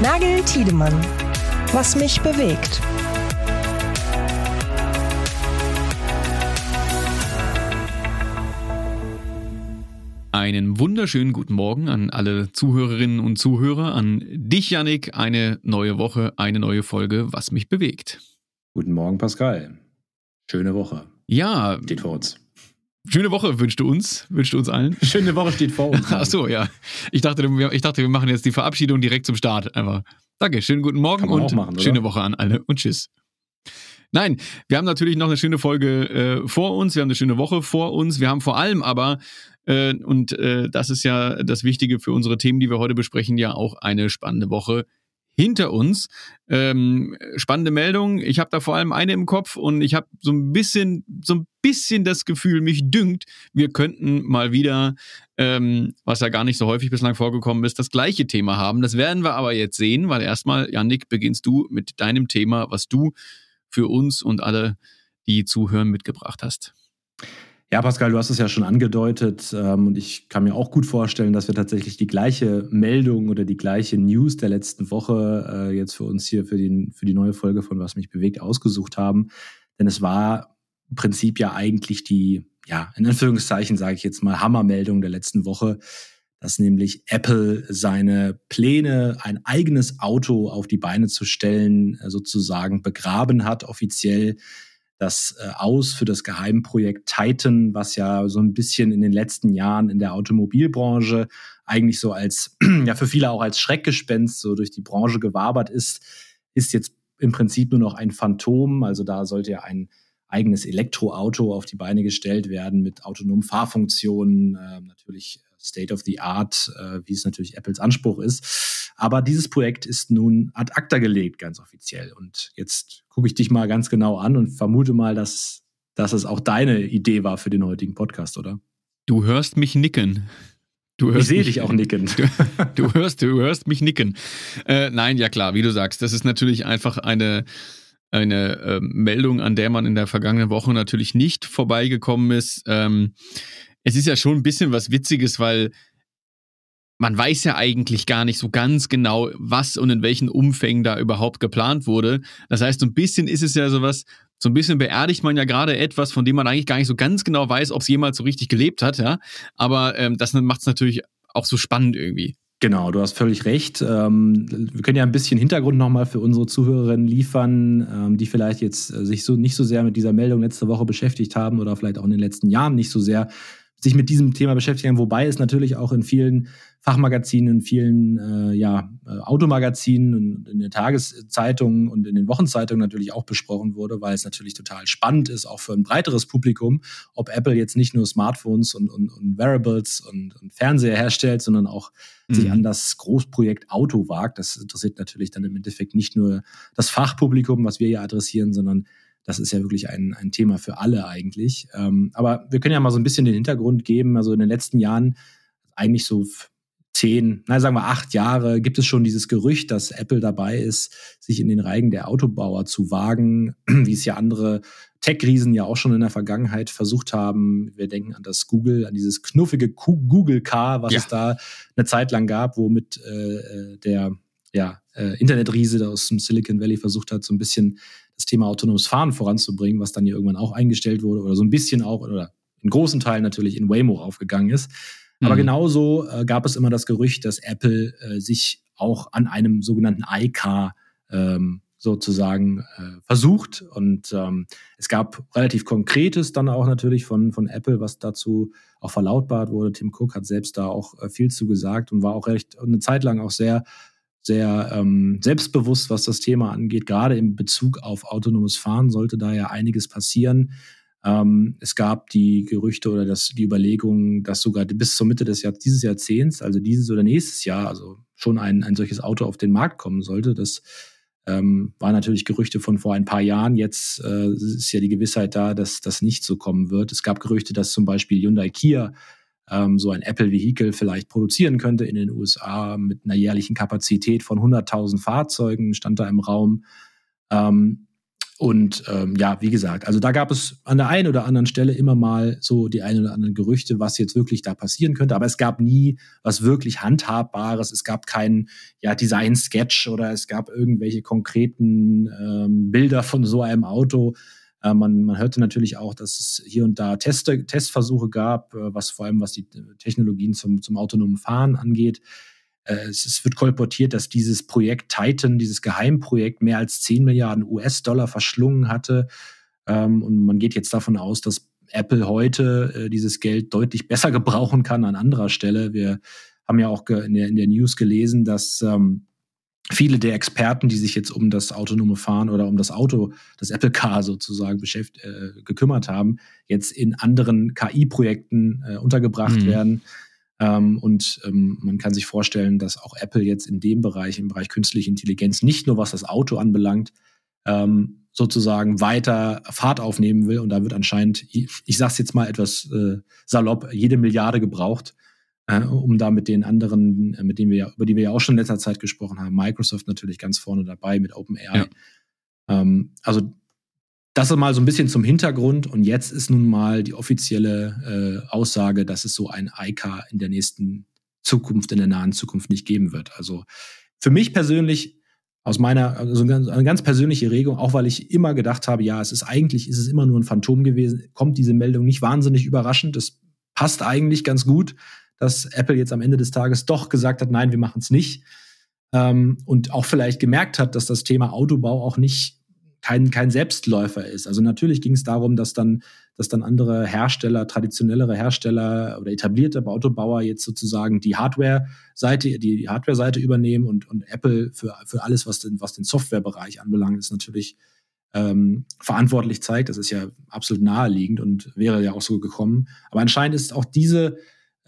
Nagel Tiedemann. Was mich bewegt. Einen wunderschönen guten Morgen an alle Zuhörerinnen und Zuhörer, an dich, Yannick. Eine neue Woche, eine neue Folge, was mich bewegt. Guten Morgen, Pascal. Schöne Woche. Ja. Steht vor uns. Schöne Woche wünschst du uns, wünschst du uns allen. Schöne Woche steht vor uns. Ach so, ja. Ich dachte, ich dachte, wir machen jetzt die Verabschiedung direkt zum Start. Einfach. Danke, schönen guten Morgen und machen, schöne Woche an alle und tschüss. Nein, wir haben natürlich noch eine schöne Folge äh, vor uns, wir haben eine schöne Woche vor uns, wir haben vor allem aber, äh, und äh, das ist ja das Wichtige für unsere Themen, die wir heute besprechen, ja auch eine spannende Woche hinter uns. Ähm, spannende Meldung. Ich habe da vor allem eine im Kopf und ich habe so ein bisschen, so ein bisschen das Gefühl, mich dünkt, wir könnten mal wieder, ähm, was ja gar nicht so häufig bislang vorgekommen ist, das gleiche Thema haben. Das werden wir aber jetzt sehen, weil erstmal, Janik, beginnst du mit deinem Thema, was du für uns und alle, die zuhören, mitgebracht hast. Ja, Pascal, du hast es ja schon angedeutet ähm, und ich kann mir auch gut vorstellen, dass wir tatsächlich die gleiche Meldung oder die gleiche News der letzten Woche äh, jetzt für uns hier für, den, für die neue Folge von Was mich bewegt ausgesucht haben. Denn es war im Prinzip ja eigentlich die, ja, in Anführungszeichen sage ich jetzt mal, Hammermeldung der letzten Woche, dass nämlich Apple seine Pläne, ein eigenes Auto auf die Beine zu stellen, äh, sozusagen begraben hat, offiziell das äh, aus für das Geheimprojekt Titan, was ja so ein bisschen in den letzten Jahren in der Automobilbranche eigentlich so als, ja für viele auch als Schreckgespenst so durch die Branche gewabert ist, ist jetzt im Prinzip nur noch ein Phantom. Also da sollte ja ein eigenes Elektroauto auf die Beine gestellt werden mit autonomen Fahrfunktionen, äh, natürlich State of the Art, äh, wie es natürlich Apples Anspruch ist. Aber dieses Projekt ist nun ad acta gelegt, ganz offiziell. Und jetzt gucke ich dich mal ganz genau an und vermute mal, dass, dass es auch deine Idee war für den heutigen Podcast, oder? Du hörst mich nicken. Du hörst ich sehe dich auch nicken. Du, du, hörst, du hörst mich nicken. Äh, nein, ja klar, wie du sagst, das ist natürlich einfach eine, eine äh, Meldung, an der man in der vergangenen Woche natürlich nicht vorbeigekommen ist. Ähm, es ist ja schon ein bisschen was Witziges, weil man weiß ja eigentlich gar nicht so ganz genau, was und in welchen Umfängen da überhaupt geplant wurde. Das heißt, so ein bisschen ist es ja sowas, so ein bisschen beerdigt man ja gerade etwas, von dem man eigentlich gar nicht so ganz genau weiß, ob es jemals so richtig gelebt hat, ja. Aber ähm, das macht es natürlich auch so spannend irgendwie. Genau, du hast völlig recht. Ähm, wir können ja ein bisschen Hintergrund nochmal für unsere Zuhörerinnen liefern, ähm, die vielleicht jetzt äh, sich so nicht so sehr mit dieser Meldung letzte Woche beschäftigt haben oder vielleicht auch in den letzten Jahren nicht so sehr sich mit diesem Thema beschäftigen, wobei es natürlich auch in vielen Fachmagazinen, in vielen äh, ja, äh, Automagazinen und in den Tageszeitungen und in den Wochenzeitungen natürlich auch besprochen wurde, weil es natürlich total spannend ist, auch für ein breiteres Publikum, ob Apple jetzt nicht nur Smartphones und, und, und Wearables und, und Fernseher herstellt, sondern auch mhm. sich an das Großprojekt Auto wagt. Das interessiert natürlich dann im Endeffekt nicht nur das Fachpublikum, was wir hier adressieren, sondern das ist ja wirklich ein, ein Thema für alle eigentlich. Ähm, aber wir können ja mal so ein bisschen den Hintergrund geben. Also in den letzten Jahren, eigentlich so zehn, na sagen wir acht Jahre, gibt es schon dieses Gerücht, dass Apple dabei ist, sich in den Reigen der Autobauer zu wagen, wie es ja andere Tech-Riesen ja auch schon in der Vergangenheit versucht haben. Wir denken an das Google, an dieses knuffige Google Car, was ja. es da eine Zeit lang gab, womit äh, äh der ja, äh, Internetriese aus dem Silicon Valley versucht hat, so ein bisschen das Thema autonomes Fahren voranzubringen, was dann ja irgendwann auch eingestellt wurde oder so ein bisschen auch oder in großen Teilen natürlich in Waymo aufgegangen ist. Aber mhm. genauso äh, gab es immer das Gerücht, dass Apple äh, sich auch an einem sogenannten iCar ähm, sozusagen äh, versucht. Und ähm, es gab relativ Konkretes dann auch natürlich von, von Apple, was dazu auch verlautbart wurde. Tim Cook hat selbst da auch äh, viel zu gesagt und war auch recht eine Zeit lang auch sehr sehr ähm, selbstbewusst, was das Thema angeht. Gerade in Bezug auf autonomes Fahren sollte da ja einiges passieren. Ähm, es gab die Gerüchte oder das, die Überlegungen, dass sogar bis zur Mitte des Jahr, dieses Jahrzehnts, also dieses oder nächstes Jahr, also schon ein, ein solches Auto auf den Markt kommen sollte. Das ähm, waren natürlich Gerüchte von vor ein paar Jahren. Jetzt äh, ist ja die Gewissheit da, dass das nicht so kommen wird. Es gab Gerüchte, dass zum Beispiel Hyundai Kia ähm, so ein Apple-Vehikel vielleicht produzieren könnte in den USA mit einer jährlichen Kapazität von 100.000 Fahrzeugen, stand da im Raum. Ähm, und ähm, ja, wie gesagt, also da gab es an der einen oder anderen Stelle immer mal so die ein oder anderen Gerüchte, was jetzt wirklich da passieren könnte. Aber es gab nie was wirklich Handhabbares. Es gab keinen ja, Design-Sketch oder es gab irgendwelche konkreten ähm, Bilder von so einem Auto. Äh, man, man hörte natürlich auch, dass es hier und da Teste, Testversuche gab, äh, was vor allem was die Technologien zum, zum autonomen Fahren angeht. Äh, es, es, wird kolportiert, dass dieses Projekt Titan, dieses Geheimprojekt, mehr als 10 Milliarden US-Dollar verschlungen hatte. Ähm, und man geht jetzt davon aus, dass Apple heute äh, dieses Geld deutlich besser gebrauchen kann an anderer Stelle. Wir haben ja auch in der, in der News gelesen, dass ähm, viele der Experten, die sich jetzt um das autonome Fahren oder um das Auto, das Apple Car sozusagen beschäftigt, äh, gekümmert haben, jetzt in anderen KI-Projekten äh, untergebracht mhm. werden. Ähm, und ähm, man kann sich vorstellen, dass auch Apple jetzt in dem Bereich, im Bereich künstliche Intelligenz, nicht nur was das Auto anbelangt, ähm, sozusagen weiter Fahrt aufnehmen will. Und da wird anscheinend, ich, ich sage es jetzt mal etwas äh, salopp, jede Milliarde gebraucht, äh, um da mit den anderen, äh, mit denen wir ja, über die wir ja auch schon in letzter Zeit gesprochen haben, Microsoft natürlich ganz vorne dabei mit OpenAI. Ja. Ähm, also das ist mal so ein bisschen zum Hintergrund. Und jetzt ist nun mal die offizielle äh, Aussage, dass es so ein ICA in der nächsten Zukunft, in der nahen Zukunft nicht geben wird. Also für mich persönlich, aus meiner, also eine ganz persönliche Regung, auch weil ich immer gedacht habe, ja, es ist eigentlich, ist es immer nur ein Phantom gewesen, kommt diese Meldung nicht wahnsinnig überraschend. Es passt eigentlich ganz gut, dass Apple jetzt am Ende des Tages doch gesagt hat, nein, wir machen es nicht. Ähm, und auch vielleicht gemerkt hat, dass das Thema Autobau auch nicht kein, kein Selbstläufer ist. Also natürlich ging es darum, dass dann, dass dann andere Hersteller, traditionellere Hersteller oder etablierte Autobauer jetzt sozusagen die Hardware-Seite, die Hardware-Seite übernehmen und, und Apple für, für alles, was den, was den Softwarebereich anbelangt, ist natürlich ähm, verantwortlich zeigt. Das ist ja absolut naheliegend und wäre ja auch so gekommen. Aber anscheinend ist auch diese,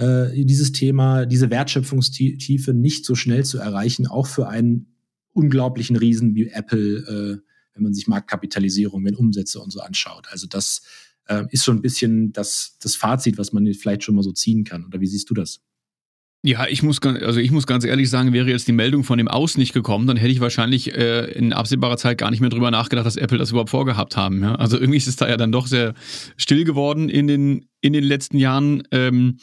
äh, dieses Thema, diese Wertschöpfungstiefe nicht so schnell zu erreichen, auch für einen unglaublichen Riesen wie Apple äh, wenn man sich Marktkapitalisierung, wenn Umsätze und so anschaut. Also das äh, ist schon ein bisschen das, das Fazit, was man vielleicht schon mal so ziehen kann. Oder wie siehst du das? Ja, ich muss, also ich muss ganz ehrlich sagen, wäre jetzt die Meldung von dem Aus nicht gekommen, dann hätte ich wahrscheinlich äh, in absehbarer Zeit gar nicht mehr drüber nachgedacht, dass Apple das überhaupt vorgehabt haben. Ja? Also irgendwie ist es da ja dann doch sehr still geworden in den, in den letzten Jahren. Ähm,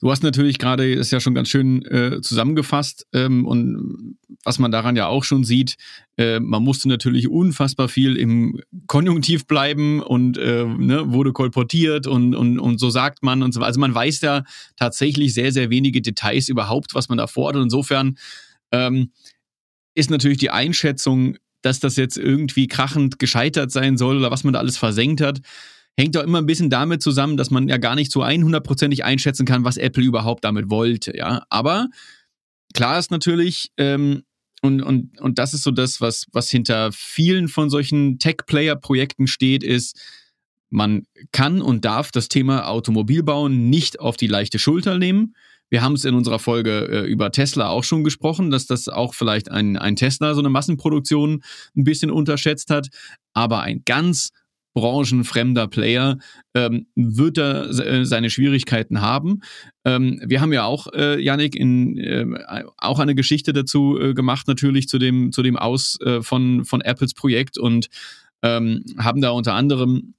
du hast natürlich gerade das ja schon ganz schön äh, zusammengefasst ähm, und was man daran ja auch schon sieht, äh, man musste natürlich unfassbar viel im Konjunktiv bleiben und äh, ne, wurde kolportiert und, und, und so sagt man und so. Also man weiß ja tatsächlich sehr, sehr wenige Details überhaupt, was man da fordert. Insofern ähm, ist natürlich die Einschätzung, dass das jetzt irgendwie krachend gescheitert sein soll oder was man da alles versenkt hat, hängt doch immer ein bisschen damit zusammen, dass man ja gar nicht so 100%ig einschätzen kann, was Apple überhaupt damit wollte. Ja, aber klar ist natürlich, ähm, und, und, und das ist so das, was, was hinter vielen von solchen Tech-Player-Projekten steht, ist, man kann und darf das Thema Automobilbauen nicht auf die leichte Schulter nehmen. Wir haben es in unserer Folge äh, über Tesla auch schon gesprochen, dass das auch vielleicht ein, ein Tesla so eine Massenproduktion ein bisschen unterschätzt hat. Aber ein ganz branchenfremder Player ähm, wird er äh, seine Schwierigkeiten haben. Ähm, wir haben ja auch, äh, Yannick, in, äh, auch eine Geschichte dazu äh, gemacht, natürlich zu dem, zu dem Aus äh, von, von Apples Projekt und ähm, haben da unter anderem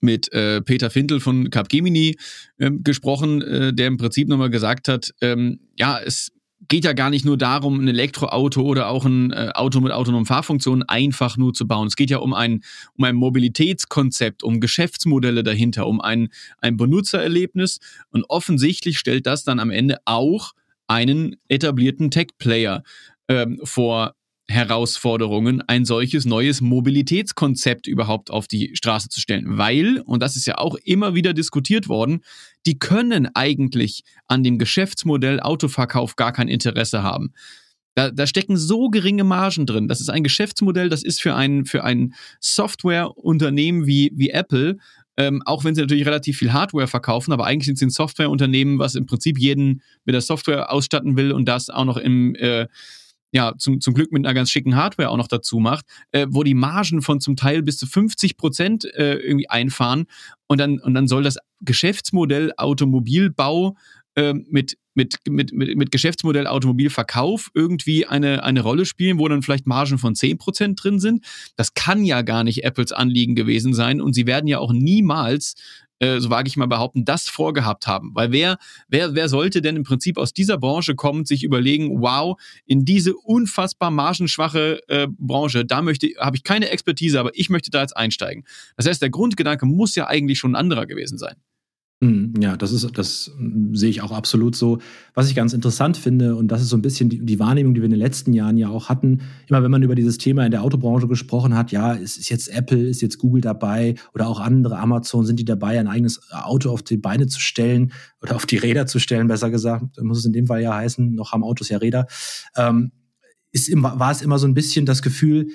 mit äh, Peter Fintel von Capgemini äh, gesprochen, äh, der im Prinzip nochmal gesagt hat, ähm, ja, es geht ja gar nicht nur darum, ein Elektroauto oder auch ein äh, Auto mit autonomen Fahrfunktionen einfach nur zu bauen. Es geht ja um ein, um ein Mobilitätskonzept, um Geschäftsmodelle dahinter, um ein, ein Benutzererlebnis. Und offensichtlich stellt das dann am Ende auch einen etablierten Tech-Player ähm, vor Herausforderungen, ein solches neues Mobilitätskonzept überhaupt auf die Straße zu stellen. Weil, und das ist ja auch immer wieder diskutiert worden, die können eigentlich an dem Geschäftsmodell Autoverkauf gar kein Interesse haben. Da, da stecken so geringe Margen drin. Das ist ein Geschäftsmodell, das ist für ein, für ein Softwareunternehmen wie, wie Apple ähm, auch wenn sie natürlich relativ viel Hardware verkaufen, aber eigentlich sind sie ein Softwareunternehmen, was im Prinzip jeden mit der Software ausstatten will und das auch noch im äh, ja, zum, zum Glück mit einer ganz schicken Hardware auch noch dazu macht, äh, wo die Margen von zum Teil bis zu 50 Prozent äh, irgendwie einfahren und dann, und dann soll das Geschäftsmodell Automobilbau äh, mit mit, mit, mit, mit Geschäftsmodell Automobilverkauf irgendwie eine, eine Rolle spielen, wo dann vielleicht Margen von 10% drin sind. Das kann ja gar nicht Apples Anliegen gewesen sein und sie werden ja auch niemals äh, so wage ich mal behaupten, das vorgehabt haben. Weil wer, wer, wer sollte denn im Prinzip aus dieser Branche kommen, sich überlegen, wow, in diese unfassbar margenschwache äh, Branche, da möchte, habe ich keine Expertise, aber ich möchte da jetzt einsteigen. Das heißt, der Grundgedanke muss ja eigentlich schon ein anderer gewesen sein. Mhm, ja, das ist, das mm, sehe ich auch absolut so. Was ich ganz interessant finde, und das ist so ein bisschen die, die, Wahrnehmung, die wir in den letzten Jahren ja auch hatten, immer wenn man über dieses Thema in der Autobranche gesprochen hat, ja, ist, ist jetzt Apple, ist jetzt Google dabei oder auch andere, Amazon, sind die dabei, ein eigenes Auto auf die Beine zu stellen oder auf die Räder zu stellen, besser gesagt, muss es in dem Fall ja heißen, noch haben Autos ja Räder, ähm, ist war es immer so ein bisschen das Gefühl,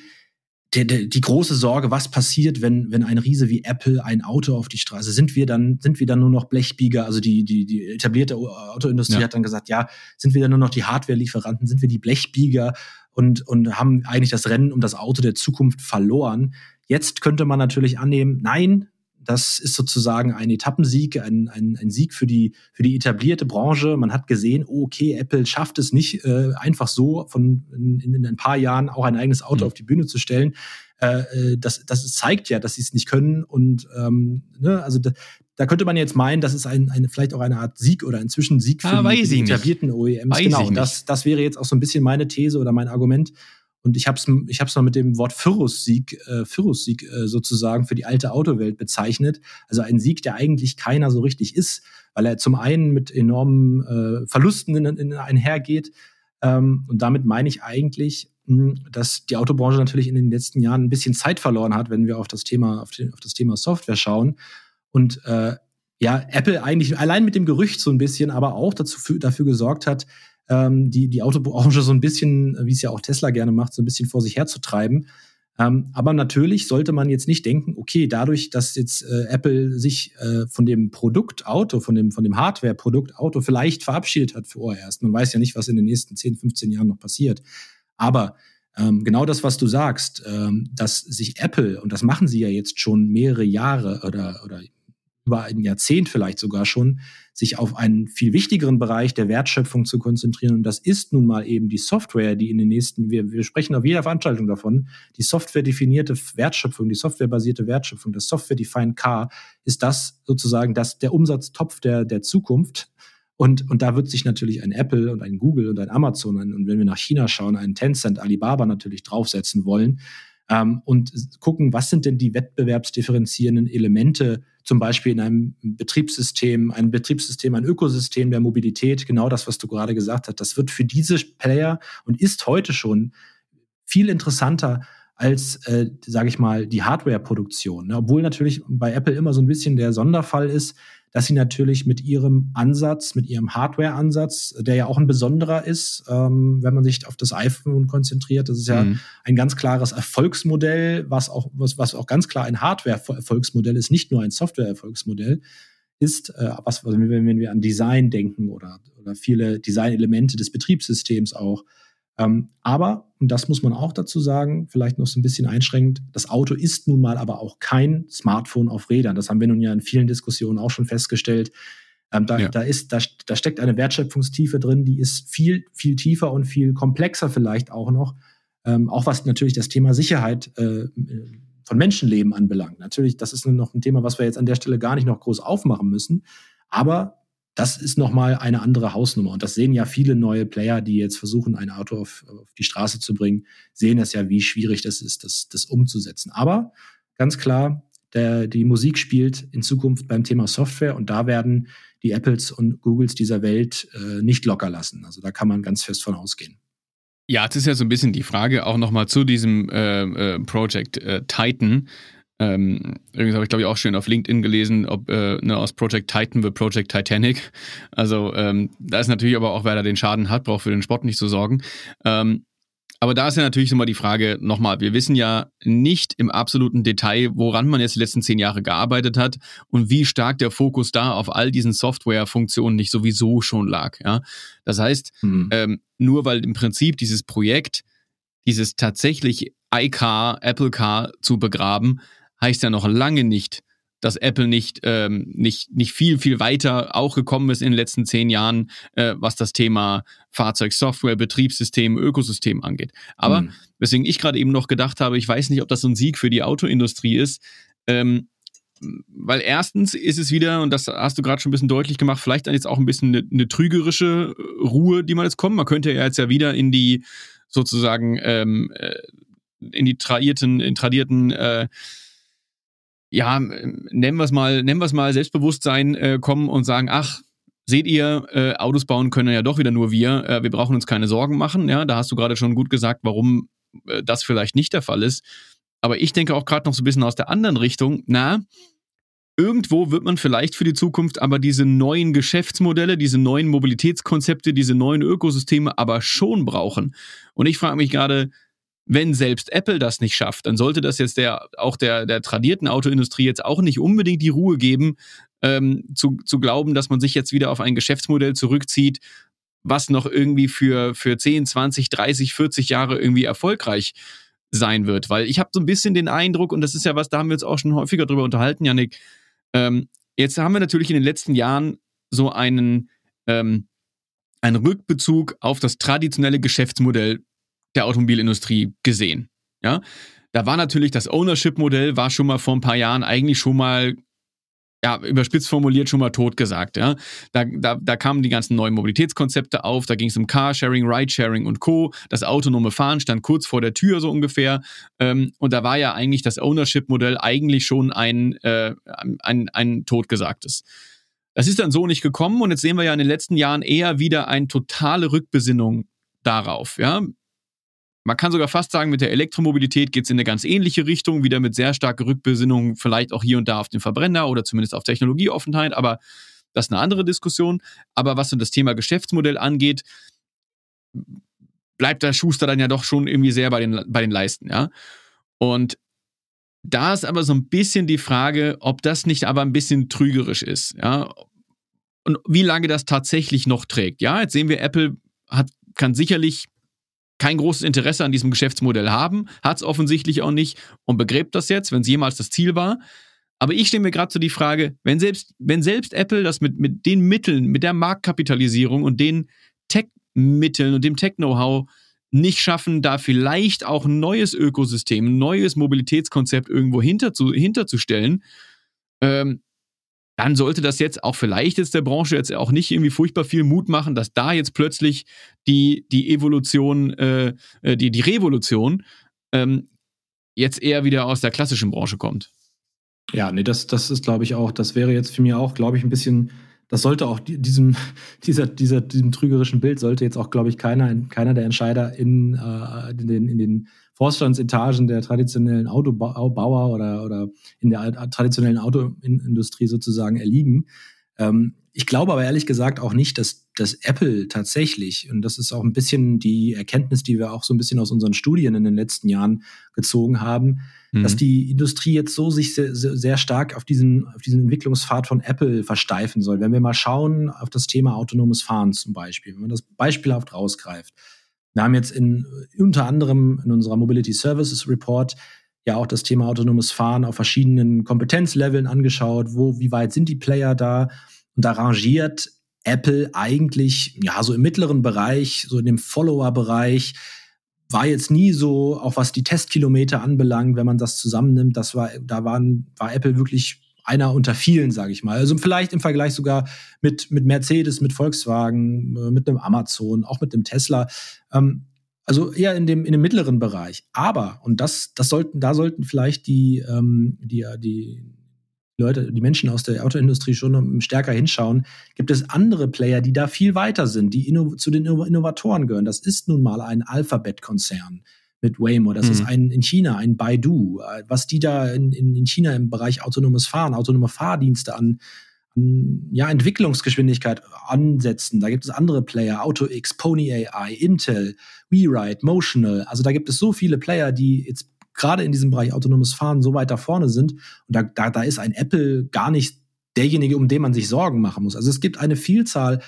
der, der, die große Sorge, was passiert, wenn, wenn ein Riese wie Apple ein Auto auf die Straße, sind wir dann, sind wir dann nur noch Blechbieger? Also die, die, die etablierte Autoindustrie ja. hat dann gesagt, ja, sind wir dann nur noch die Hardware-Lieferanten, sind wir die Blechbieger und, und haben eigentlich das Rennen um das Auto der Zukunft verloren. Jetzt könnte man natürlich annehmen, nein, das ist sozusagen ein Etappensieg, ein, ein, ein Sieg für die, für die etablierte Branche. Man hat gesehen, oh, okay, Apple schafft es nicht äh, einfach so von in, in ein paar Jahren auch ein eigenes Auto mhm. auf die Bühne zu stellen. Äh, äh, das, das zeigt ja, dass sie es nicht können. Und ähm, ne, also da, da könnte man jetzt meinen, das ist ein, eine, vielleicht auch eine Art Sieg oder inzwischen Sieg für ah, die, die etablierten OEMs. Weiß genau, das, das wäre jetzt auch so ein bisschen meine These oder mein Argument. Und ich habe es ich hab's mal mit dem Wort Pyrrhus-Sieg äh, Pyrrhus äh, sozusagen für die alte Autowelt bezeichnet. Also ein Sieg, der eigentlich keiner so richtig ist, weil er zum einen mit enormen äh, Verlusten in, in einhergeht. Ähm, und damit meine ich eigentlich, mh, hm, dass die Autobranche natürlich in den letzten Jahren ein bisschen Zeit verloren hat, wenn wir auf das Thema, auf, den, auf das Thema Software schauen. Und äh, ja, Apple eigentlich allein mit dem Gerücht so ein bisschen, aber auch dazu, dafür gesorgt hat, ähm, die, die Autobranche so ein bisschen, wie es ja auch Tesla gerne macht, so ein bisschen vor sich herzutreiben. Ähm, aber natürlich sollte man jetzt nicht denken, okay, dadurch, dass jetzt äh, Apple sich äh, von dem Produkt Auto, von dem, von dem Hardware-Produkt Auto vielleicht verabschiedet hat vorerst. Man weiß ja nicht, was in den nächsten 10, 15 Jahren noch passiert. Aber ähm, genau das, was du sagst, ähm, dass sich Apple, und das machen sie ja jetzt schon mehrere Jahre oder, oder über ein Jahrzehnt vielleicht sogar schon, sich auf einen viel wichtigeren Bereich der Wertschöpfung zu konzentrieren. Und das ist nun mal eben die Software, die in den nächsten, wir, wir sprechen auf jeder Veranstaltung davon, die softwaredefinierte Wertschöpfung, die softwarebasierte Wertschöpfung, das Software-Defined Car, ist das sozusagen das, der Umsatztopf der, der Zukunft. Und, und da wird sich natürlich ein Apple und ein Google und ein Amazon und wenn wir nach China schauen, ein Tencent, Alibaba natürlich draufsetzen wollen ähm, und gucken, was sind denn die wettbewerbsdifferenzierenden Elemente, zum Beispiel in einem Betriebssystem, ein Betriebssystem, ein Ökosystem der Mobilität, genau das, was du gerade gesagt hast. Das wird für diese Player und ist heute schon viel interessanter als, äh, sage ich mal, die Hardware-Produktion. Ne? Obwohl natürlich bei Apple immer so ein bisschen der Sonderfall ist, dass sie natürlich mit ihrem Ansatz, mit ihrem Hardware-Ansatz, der ja auch ein besonderer ist, ähm, wenn man sich auf das iPhone konzentriert, das ist ja mhm. ein ganz klares Erfolgsmodell, was auch, was, was auch ganz klar ein Hardware-Erfolgsmodell ist, nicht nur ein Software-Erfolgsmodell ist, äh, was, wenn wir an Design denken oder, oder viele Designelemente des Betriebssystems auch, aber, und das muss man auch dazu sagen, vielleicht noch so ein bisschen einschränkend, das Auto ist nun mal aber auch kein Smartphone auf Rädern. Das haben wir nun ja in vielen Diskussionen auch schon festgestellt. Ähm, da, ja. da, ist, da, da steckt eine Wertschöpfungstiefe drin, die ist viel, viel tiefer und viel komplexer vielleicht auch noch. Ähm, auch was natürlich das Thema Sicherheit äh, von Menschenleben anbelangt. Natürlich, das ist noch ein Thema, was wir jetzt an der Stelle gar nicht noch groß aufmachen müssen. Aber das ist nochmal eine andere Hausnummer. Und das sehen ja viele neue Player, die jetzt versuchen, ein Auto auf, auf die Straße zu bringen, sehen es ja, wie schwierig das ist, das, das umzusetzen. Aber ganz klar, der, die Musik spielt in Zukunft beim Thema Software und da werden die Apples und Googles dieser Welt äh, nicht locker lassen. Also da kann man ganz fest von ausgehen. Ja, es ist ja so ein bisschen die Frage auch nochmal zu diesem äh, äh, Project äh, Titan. Ähm, übrigens habe ich, glaube ich, auch schön auf LinkedIn gelesen, ob äh, ne, aus Project Titan wird Project Titanic. Also ähm, da ist natürlich aber auch, wer da den Schaden hat, braucht für den Sport nicht zu sorgen. Ähm, aber da ist ja natürlich immer die Frage, nochmal, wir wissen ja nicht im absoluten Detail, woran man jetzt die letzten zehn Jahre gearbeitet hat und wie stark der Fokus da auf all diesen Softwarefunktionen nicht sowieso schon lag. Ja? Das heißt, hm. ähm, nur weil im Prinzip dieses Projekt, dieses tatsächlich iCar, Apple Car zu begraben, heißt ja noch lange nicht, dass Apple nicht, ähm, nicht, nicht viel, viel weiter auch gekommen ist in den letzten zehn Jahren, äh, was das Thema Fahrzeugsoftware, Betriebssystem, Ökosystem angeht. Aber mhm. weswegen ich gerade eben noch gedacht habe, ich weiß nicht, ob das so ein Sieg für die Autoindustrie ist. Ähm, weil erstens ist es wieder, und das hast du gerade schon ein bisschen deutlich gemacht, vielleicht dann jetzt auch ein bisschen eine, eine trügerische Ruhe, die man jetzt kommt. Man könnte ja jetzt ja wieder in die sozusagen ähm, äh, in die tradierten, in tradierten äh, ja, nennen wir es mal, nennen wir es mal Selbstbewusstsein äh, kommen und sagen, ach, seht ihr, äh, Autos bauen können ja doch wieder nur wir, äh, wir brauchen uns keine Sorgen machen. Ja, da hast du gerade schon gut gesagt, warum äh, das vielleicht nicht der Fall ist. Aber ich denke auch gerade noch so ein bisschen aus der anderen Richtung, na, irgendwo wird man vielleicht für die Zukunft aber diese neuen Geschäftsmodelle, diese neuen Mobilitätskonzepte, diese neuen Ökosysteme aber schon brauchen. Und ich frage mich gerade, wenn selbst Apple das nicht schafft, dann sollte das jetzt der, auch der, der tradierten Autoindustrie jetzt auch nicht unbedingt die Ruhe geben, ähm, zu, zu glauben, dass man sich jetzt wieder auf ein Geschäftsmodell zurückzieht, was noch irgendwie für, für 10, 20, 30, 40 Jahre irgendwie erfolgreich sein wird. Weil ich habe so ein bisschen den Eindruck, und das ist ja was, da haben wir uns auch schon häufiger drüber unterhalten, Janik, ähm, jetzt haben wir natürlich in den letzten Jahren so einen, ähm, einen Rückbezug auf das traditionelle Geschäftsmodell der Automobilindustrie gesehen. Ja, da war natürlich das Ownership-Modell war schon mal vor ein paar Jahren eigentlich schon mal ja, überspitzt formuliert schon mal tot gesagt, ja. Da, da, da kamen die ganzen neuen Mobilitätskonzepte auf, da ging es um Carsharing, Ridesharing und Co. Das autonome Fahren stand kurz vor der Tür so ungefähr. Ähm, und da war ja eigentlich das Ownership-Modell eigentlich schon ein, äh, ein, ein totgesagtes. Das ist dann so nicht gekommen und jetzt sehen wir ja in den letzten Jahren eher wieder eine totale Rückbesinnung darauf, ja. Man kann sogar fast sagen, mit der Elektromobilität geht es in eine ganz ähnliche Richtung, wieder mit sehr starker Rückbesinnung, vielleicht auch hier und da auf den Verbrenner oder zumindest auf Technologieoffenheit, aber das ist eine andere Diskussion. Aber was so das Thema Geschäftsmodell angeht, bleibt der Schuster dann ja doch schon irgendwie sehr bei den, bei den Leisten, ja. Und da ist aber so ein bisschen die Frage, ob das nicht aber ein bisschen trügerisch ist, ja. Und wie lange das tatsächlich noch trägt. Ja, jetzt sehen wir, Apple hat, kann sicherlich kein großes Interesse an diesem Geschäftsmodell haben, hat es offensichtlich auch nicht und begräbt das jetzt, wenn es jemals das Ziel war. Aber ich stelle mir gerade so die Frage, wenn selbst, wenn selbst Apple das mit, mit den Mitteln, mit der Marktkapitalisierung und den Tech-Mitteln und dem Tech-Know-how nicht schaffen, da vielleicht auch ein neues Ökosystem, ein neues Mobilitätskonzept irgendwo hinter zu, hinterzustellen, ähm, dann sollte das jetzt auch vielleicht jetzt der Branche jetzt auch nicht irgendwie furchtbar viel Mut machen, dass da jetzt plötzlich die, die Evolution, äh, äh, die, die Revolution ähm, jetzt eher wieder aus der klassischen Branche kommt. Ja, nee, das, das ist, glaube ich, auch, das wäre jetzt für mich auch, glaube ich, ein bisschen, das sollte auch diesem, dieser, dieser, diesem trügerischen Bild sollte jetzt auch, glaube ich, keiner, keiner der Entscheider in, äh, in, den, in den Vorstandsetagen der traditionellen Autobauer oder, oder in der traditionellen Autoindustrie sozusagen erliegen. Ähm, ich glaube aber ehrlich gesagt auch nicht, dass, dass Apple tatsächlich, und das ist auch ein bisschen die Erkenntnis, die wir auch so ein bisschen aus unseren Studien in den letzten Jahren gezogen haben, mhm. dass die Industrie jetzt so sich sehr, sehr stark auf diesen, auf diesen Entwicklungspfad von Apple versteifen soll. Wenn wir mal schauen auf das Thema autonomes Fahren zum Beispiel, wenn man das beispielhaft rausgreift, wir haben jetzt in, unter anderem in unserer Mobility Services Report ja auch das Thema autonomes Fahren auf verschiedenen Kompetenzleveln angeschaut. Wo, wie weit sind die Player da? Und da rangiert Apple eigentlich, ja, so im mittleren Bereich, so in dem Follower-Bereich, war jetzt nie so, auch was die Testkilometer anbelangt, wenn man das zusammennimmt, das war, da waren, war Apple wirklich einer unter vielen, sage ich mal. Also vielleicht im Vergleich sogar mit, mit Mercedes, mit Volkswagen, äh, mit einem Amazon, auch mit dem Tesla. Ähm, also eher in dem, in dem mittleren Bereich. Aber, und das, das sollten, da sollten vielleicht die, ähm, die, die Leute, die Menschen aus der Autoindustrie schon stärker hinschauen, gibt es andere Player, die da viel weiter sind, die zu den Innovatoren gehören. Das ist nun mal ein Alphabet-Konzern mit Waymo. Das mhm. ist ein in China, ein Baidu. Was die da in, in China im Bereich autonomes Fahren, autonome Fahrdienste an, an ja, Entwicklungsgeschwindigkeit ansetzen. Da gibt es andere Player, AutoX, Pony AI, Intel, WeRide, Motional. Also da gibt es so viele Player, die jetzt gerade in diesem Bereich autonomes Fahren so weit da vorne sind. Und da, da, da ist ein Apple gar nicht derjenige, um den man sich Sorgen machen muss. Also es gibt eine Vielzahl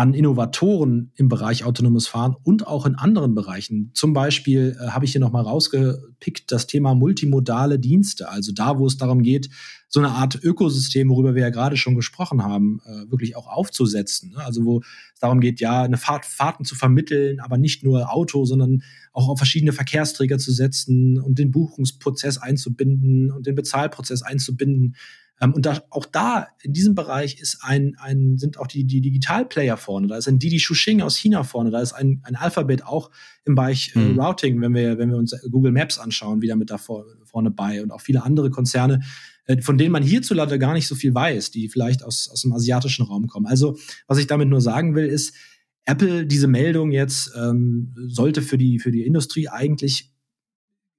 an Innovatoren im Bereich autonomes Fahren und auch in anderen Bereichen. Zum Beispiel äh, habe ich hier nochmal rausgepickt das Thema multimodale Dienste, also da, wo es darum geht, so eine Art Ökosystem, worüber wir ja gerade schon gesprochen haben, äh, wirklich auch aufzusetzen. Ne? Also wo es darum geht, ja, eine Fahrt, Fahrten zu vermitteln, aber nicht nur Auto, sondern auch auf verschiedene Verkehrsträger zu setzen und den Buchungsprozess einzubinden und den Bezahlprozess einzubinden. Ähm, und da, auch da, in diesem Bereich ist ein, ein, sind auch die, die Digitalplayer vorne. Da ist ein Didi Shuxing aus China vorne. Da ist ein, ein Alphabet auch im Bereich äh, mhm. Routing, wenn wir, wenn wir uns Google Maps anschauen, wieder mit da vor, vorne bei und auch viele andere Konzerne, äh, von denen man hierzulande gar nicht so viel weiß, die vielleicht aus, aus dem asiatischen Raum kommen. Also, was ich damit nur sagen will, ist, Apple, diese Meldung jetzt, ähm, sollte für die, für die Industrie eigentlich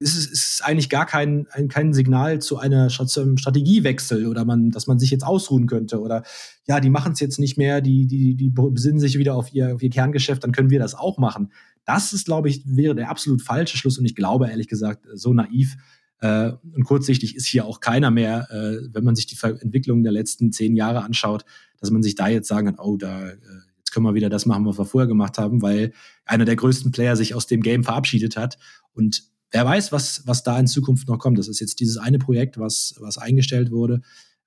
ist es ist eigentlich gar kein, ein, kein Signal zu einer Strategiewechsel oder man, dass man sich jetzt ausruhen könnte oder ja, die machen es jetzt nicht mehr, die, die, die besinnen sich wieder auf ihr, auf ihr Kerngeschäft, dann können wir das auch machen. Das ist, glaube ich, wäre der absolut falsche Schluss und ich glaube, ehrlich gesagt, so naiv äh, und kurzsichtig ist hier auch keiner mehr, äh, wenn man sich die Entwicklung der letzten zehn Jahre anschaut, dass man sich da jetzt sagen kann, oh, da äh, jetzt können wir wieder das machen, was wir vorher gemacht haben, weil einer der größten Player sich aus dem Game verabschiedet hat und wer weiß, was, was da in Zukunft noch kommt. Das ist jetzt dieses eine Projekt, was, was eingestellt wurde.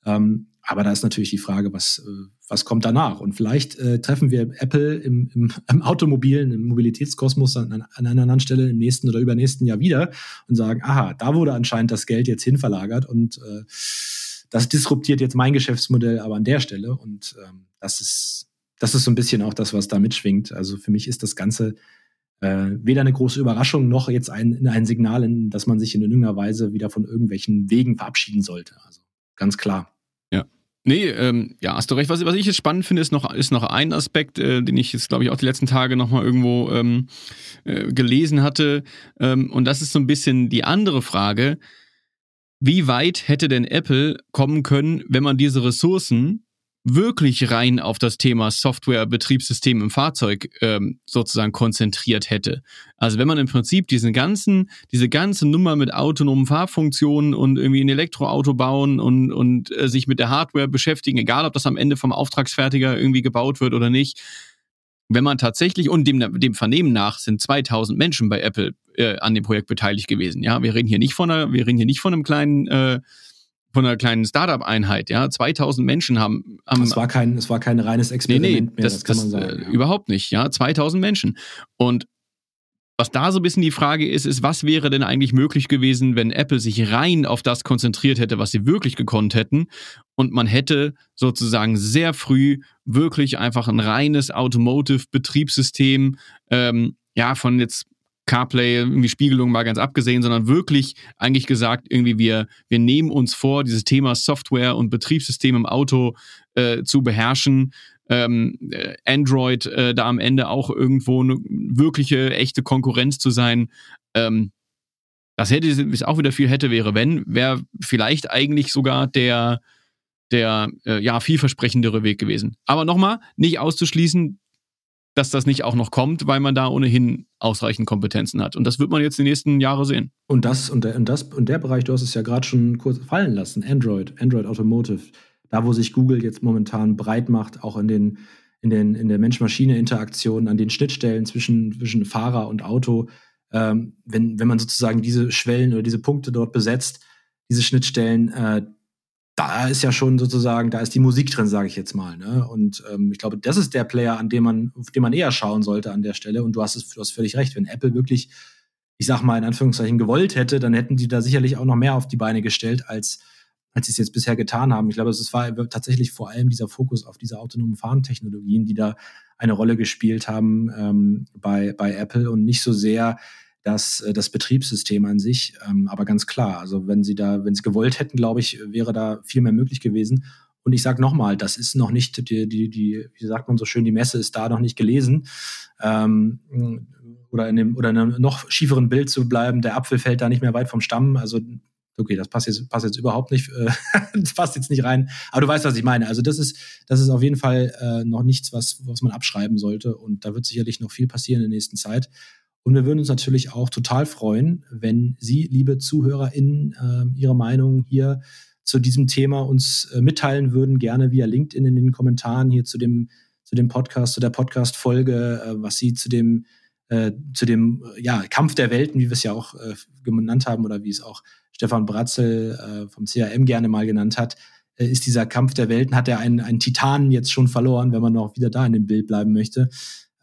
Ähm, aber da ist natürlich die Frage, was, äh, was kommt danach? Und vielleicht äh, treffen wir Apple im, im, im Automobilen, im Mobilitätskosmos an, an einer anderen Stelle im nächsten oder übernächsten Jahr wieder und sagen, aha, da wurde anscheinend das Geld jetzt hinverlagert und äh, das disruptiert jetzt mein Geschäftsmodell aber an der Stelle. Und ähm, das ist, das ist so ein bisschen auch das, was da mitschwingt. Also für mich ist das Ganze äh, weder eine große Überraschung noch jetzt ein, ein Signal, in, dass man sich in irgendeiner Weise wieder von irgendwelchen Wegen verabschieden sollte. Also ganz klar. Ja. Nee, ähm, ja, hast du recht. Was, was ich jetzt spannend finde, ist noch, ist noch ein Aspekt, äh, den ich jetzt, glaube ich, auch die letzten Tage nochmal irgendwo ähm, äh, gelesen hatte. Ähm, und das ist so ein bisschen die andere Frage. Wie weit hätte denn Apple kommen können, wenn man diese Ressourcen wirklich rein auf das Thema Software, Betriebssystem im Fahrzeug ähm, sozusagen konzentriert hätte. Also wenn man im Prinzip diesen ganzen, diese ganze Nummer mit autonomen Fahrfunktionen und irgendwie ein Elektroauto bauen und, und äh, sich mit der Hardware beschäftigen, egal ob das am Ende vom Auftragsfertiger irgendwie gebaut wird oder nicht, wenn man tatsächlich, und dem, dem Vernehmen nach sind 2000 Menschen bei Apple äh, an dem Projekt beteiligt gewesen. Ja, wir reden hier nicht von einer, wir reden hier nicht von einem kleinen äh, von einer kleinen Startup-Einheit, ja, 2000 Menschen haben, haben es war kein, es war kein reines Experiment nee, nee, mehr, das, das kann man sagen. Äh, ja. Überhaupt nicht, ja, 2000 Menschen. Und was da so ein bisschen die Frage ist, ist, was wäre denn eigentlich möglich gewesen, wenn Apple sich rein auf das konzentriert hätte, was sie wirklich gekonnt hätten und man hätte sozusagen sehr früh wirklich einfach ein reines Automotive-Betriebssystem, ähm, ja, von jetzt CarPlay, irgendwie Spiegelung mal ganz abgesehen, sondern wirklich eigentlich gesagt, irgendwie wir, wir nehmen uns vor, dieses Thema Software und Betriebssystem im Auto äh, zu beherrschen. Ähm, äh, Android äh, da am Ende auch irgendwo eine wirkliche, echte Konkurrenz zu sein. Ähm, das hätte es auch wieder viel hätte, wäre, wenn, wäre vielleicht eigentlich sogar der, der äh, ja, vielversprechendere Weg gewesen. Aber nochmal, nicht auszuschließen, dass das nicht auch noch kommt, weil man da ohnehin ausreichend Kompetenzen hat. Und das wird man jetzt die nächsten Jahre sehen. Und das und der, und das und der Bereich, du hast es ja gerade schon kurz fallen lassen, Android, Android Automotive, da wo sich Google jetzt momentan breit macht, auch in den in, den, in der Mensch-Maschine-Interaktion, an den Schnittstellen zwischen, zwischen Fahrer und Auto, ähm, wenn, wenn man sozusagen diese Schwellen oder diese Punkte dort besetzt, diese Schnittstellen, äh, da ist ja schon sozusagen, da ist die Musik drin, sage ich jetzt mal. Ne? Und ähm, ich glaube, das ist der Player, an dem man, auf den man eher schauen sollte an der Stelle. Und du hast es, du hast völlig recht, wenn Apple wirklich, ich sag mal in Anführungszeichen gewollt hätte, dann hätten die da sicherlich auch noch mehr auf die Beine gestellt, als als sie es jetzt bisher getan haben. Ich glaube, es war tatsächlich vor allem dieser Fokus auf diese autonomen Fahrentechnologien, die da eine Rolle gespielt haben ähm, bei, bei Apple und nicht so sehr das, äh, das Betriebssystem an sich. Ähm, aber ganz klar, also wenn sie da, wenn sie gewollt hätten, glaube ich, wäre da viel mehr möglich gewesen. Und ich sage nochmal, das ist noch nicht, die, die, die, wie sagt man so schön, die Messe ist da noch nicht gelesen. Ähm, oder in dem, oder in einem noch schieferen Bild zu bleiben, der Apfel fällt da nicht mehr weit vom Stamm. Also, okay, das passt jetzt, passt jetzt überhaupt nicht, äh, das passt jetzt nicht rein. Aber du weißt, was ich meine. Also, das ist, das ist auf jeden Fall äh, noch nichts, was, was man abschreiben sollte. Und da wird sicherlich noch viel passieren in der nächsten Zeit. Und wir würden uns natürlich auch total freuen, wenn Sie, liebe ZuhörerInnen, äh, Ihre Meinung hier zu diesem Thema uns äh, mitteilen würden, gerne via LinkedIn in den Kommentaren hier zu dem, zu dem Podcast, zu der Podcast-Folge, äh, was Sie zu dem, äh, zu dem ja, Kampf der Welten, wie wir es ja auch äh, genannt haben, oder wie es auch Stefan Bratzel äh, vom CRM gerne mal genannt hat, äh, ist dieser Kampf der Welten, hat er einen, einen Titanen jetzt schon verloren, wenn man noch wieder da in dem Bild bleiben möchte.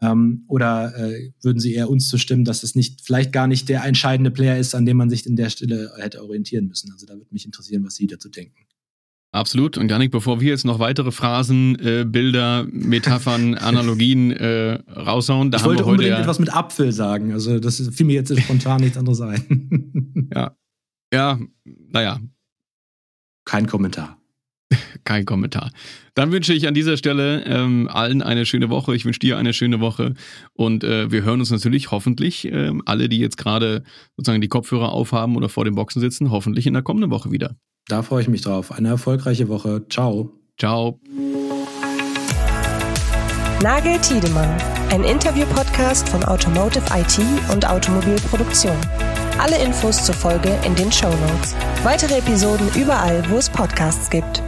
Ähm, oder äh, würden Sie eher uns zustimmen, dass es nicht, vielleicht gar nicht der entscheidende Player ist, an dem man sich in der Stelle hätte orientieren müssen? Also da würde mich interessieren, was Sie dazu denken. Absolut. Und Janik, bevor wir jetzt noch weitere Phrasen, äh, Bilder, Metaphern, Analogien äh, raushauen, da ich haben wollte wir heute unbedingt ja etwas mit Apfel sagen. Also das fiel mir jetzt spontan nichts anderes ein. ja. Ja, naja. Kein Kommentar. Kein Kommentar. Dann wünsche ich an dieser Stelle ähm, allen eine schöne Woche. Ich wünsche dir eine schöne Woche. Und äh, wir hören uns natürlich hoffentlich, äh, alle, die jetzt gerade sozusagen die Kopfhörer aufhaben oder vor den Boxen sitzen, hoffentlich in der kommenden Woche wieder. Da freue ich mich drauf. Eine erfolgreiche Woche. Ciao. Ciao. Nagel Tiedemann, ein Interview-Podcast von Automotive IT und Automobilproduktion. Alle Infos zur Folge in den Show Notes. Weitere Episoden überall, wo es Podcasts gibt.